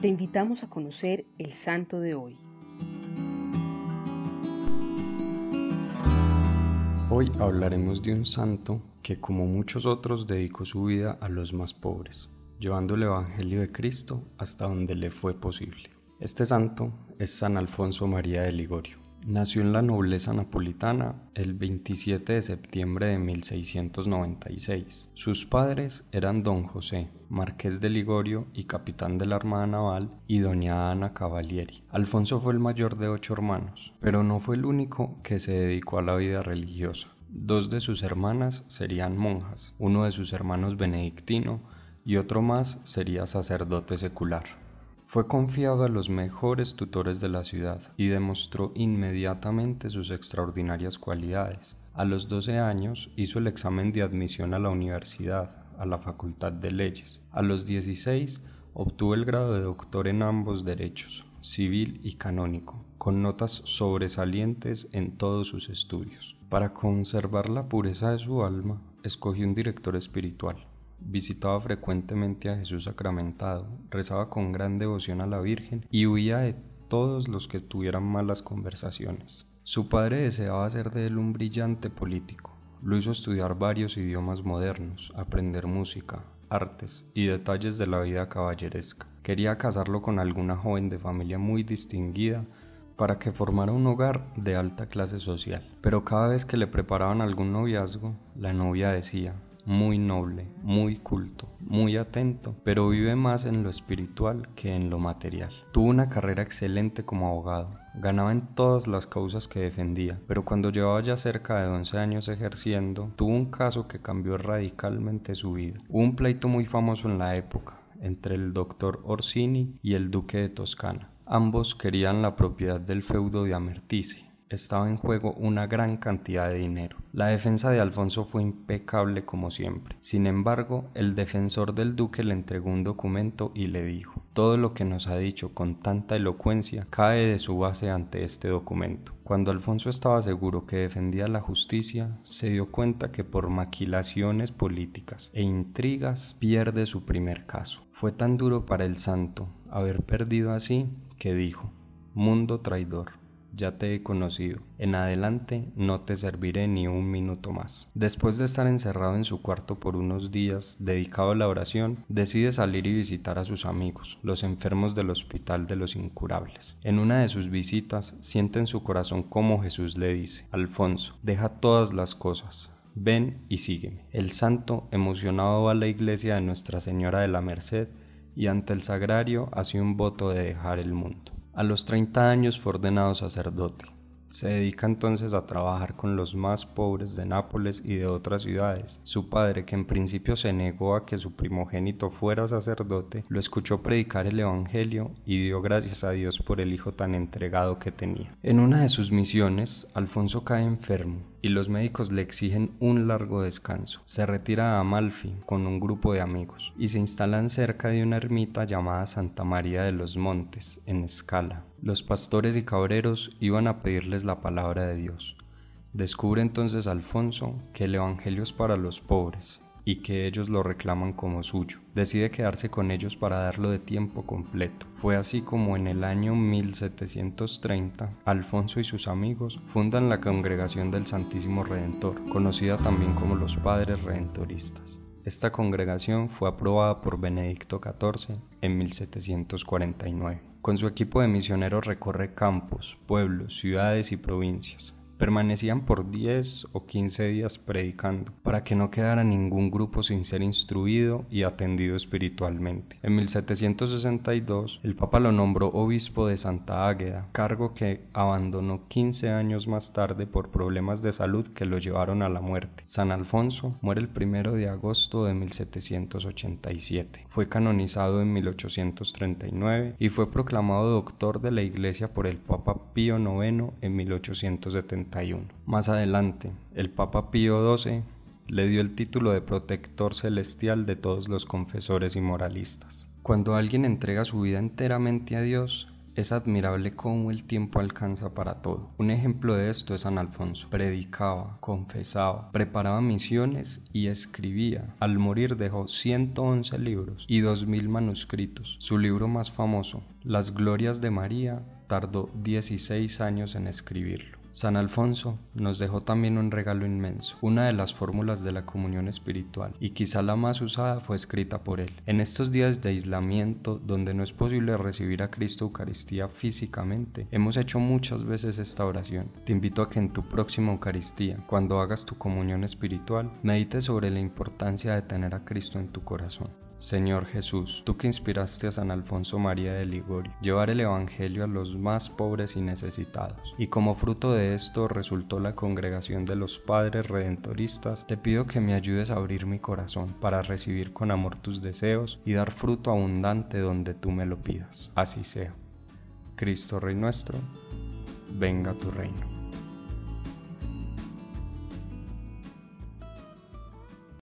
Te invitamos a conocer el santo de hoy. Hoy hablaremos de un santo que como muchos otros dedicó su vida a los más pobres, llevando el Evangelio de Cristo hasta donde le fue posible. Este santo es San Alfonso María de Ligorio. Nació en la nobleza napolitana el 27 de septiembre de 1696. Sus padres eran don José, marqués de Ligorio y capitán de la Armada Naval, y doña Ana Cavalieri. Alfonso fue el mayor de ocho hermanos, pero no fue el único que se dedicó a la vida religiosa. Dos de sus hermanas serían monjas, uno de sus hermanos benedictino y otro más sería sacerdote secular. Fue confiado a los mejores tutores de la ciudad y demostró inmediatamente sus extraordinarias cualidades. A los 12 años hizo el examen de admisión a la universidad, a la Facultad de Leyes. A los 16 obtuvo el grado de doctor en ambos derechos, civil y canónico, con notas sobresalientes en todos sus estudios. Para conservar la pureza de su alma, escogió un director espiritual Visitaba frecuentemente a Jesús sacramentado, rezaba con gran devoción a la Virgen y huía de todos los que tuvieran malas conversaciones. Su padre deseaba hacer de él un brillante político. Lo hizo estudiar varios idiomas modernos, aprender música, artes y detalles de la vida caballeresca. Quería casarlo con alguna joven de familia muy distinguida para que formara un hogar de alta clase social. Pero cada vez que le preparaban algún noviazgo, la novia decía, muy noble, muy culto, muy atento, pero vive más en lo espiritual que en lo material. Tuvo una carrera excelente como abogado, ganaba en todas las causas que defendía, pero cuando llevaba ya cerca de 11 años ejerciendo, tuvo un caso que cambió radicalmente su vida. Hubo un pleito muy famoso en la época entre el doctor Orsini y el duque de Toscana. Ambos querían la propiedad del feudo de Amertice, estaba en juego una gran cantidad de dinero. La defensa de Alfonso fue impecable como siempre. Sin embargo, el defensor del duque le entregó un documento y le dijo, todo lo que nos ha dicho con tanta elocuencia cae de su base ante este documento. Cuando Alfonso estaba seguro que defendía la justicia, se dio cuenta que por maquilaciones políticas e intrigas pierde su primer caso. Fue tan duro para el santo haber perdido así que dijo, mundo traidor ya te he conocido. En adelante no te serviré ni un minuto más. Después de estar encerrado en su cuarto por unos días, dedicado a la oración, decide salir y visitar a sus amigos, los enfermos del hospital de los incurables. En una de sus visitas, siente en su corazón como Jesús le dice, Alfonso, deja todas las cosas, ven y sígueme. El santo, emocionado, va a la iglesia de Nuestra Señora de la Merced y ante el sagrario hace un voto de dejar el mundo. A los 30 años fue ordenado sacerdote. Se dedica entonces a trabajar con los más pobres de Nápoles y de otras ciudades. Su padre, que en principio se negó a que su primogénito fuera sacerdote, lo escuchó predicar el Evangelio y dio gracias a Dios por el hijo tan entregado que tenía. En una de sus misiones, Alfonso cae enfermo y los médicos le exigen un largo descanso. Se retira a Amalfi con un grupo de amigos y se instalan cerca de una ermita llamada Santa María de los Montes, en Escala. Los pastores y cabreros iban a pedirles la palabra de Dios. Descubre entonces Alfonso que el Evangelio es para los pobres y que ellos lo reclaman como suyo. Decide quedarse con ellos para darlo de tiempo completo. Fue así como en el año 1730 Alfonso y sus amigos fundan la Congregación del Santísimo Redentor, conocida también como los Padres Redentoristas. Esta congregación fue aprobada por Benedicto XIV en 1749. Con su equipo de misioneros recorre campos, pueblos, ciudades y provincias, Permanecían por 10 o 15 días predicando, para que no quedara ningún grupo sin ser instruido y atendido espiritualmente. En 1762, el Papa lo nombró obispo de Santa Águeda, cargo que abandonó 15 años más tarde por problemas de salud que lo llevaron a la muerte. San Alfonso muere el primero de agosto de 1787. Fue canonizado en 1839 y fue proclamado doctor de la Iglesia por el Papa Pío IX en 1870. Más adelante, el Papa Pío XII le dio el título de protector celestial de todos los confesores y moralistas. Cuando alguien entrega su vida enteramente a Dios, Es admirable cómo el tiempo alcanza para todo. Un ejemplo de esto es San Alfonso. Predicaba, confesaba, preparaba misiones y escribía. Al morir dejó 111 libros y 2.000 manuscritos. Su libro más famoso, Las Glorias de María, tardó 16 años en escribirlo. San Alfonso nos dejó también un regalo inmenso, una de las fórmulas de la comunión espiritual, y quizá la más usada fue escrita por él. En estos días de aislamiento, donde no es posible recibir a Cristo Eucaristía físicamente, hemos hecho muchas veces esta oración. Te invito a que en tu próxima Eucaristía, cuando hagas tu comunión espiritual, medites sobre la importancia de tener a Cristo en tu corazón. Señor Jesús, tú que inspiraste a San Alfonso María de Ligorio, llevar el Evangelio a los más pobres y necesitados, y como fruto de esto resultó la congregación de los Padres Redentoristas, te pido que me ayudes a abrir mi corazón para recibir con amor tus deseos y dar fruto abundante donde tú me lo pidas. Así sea. Cristo Rey nuestro, venga tu reino.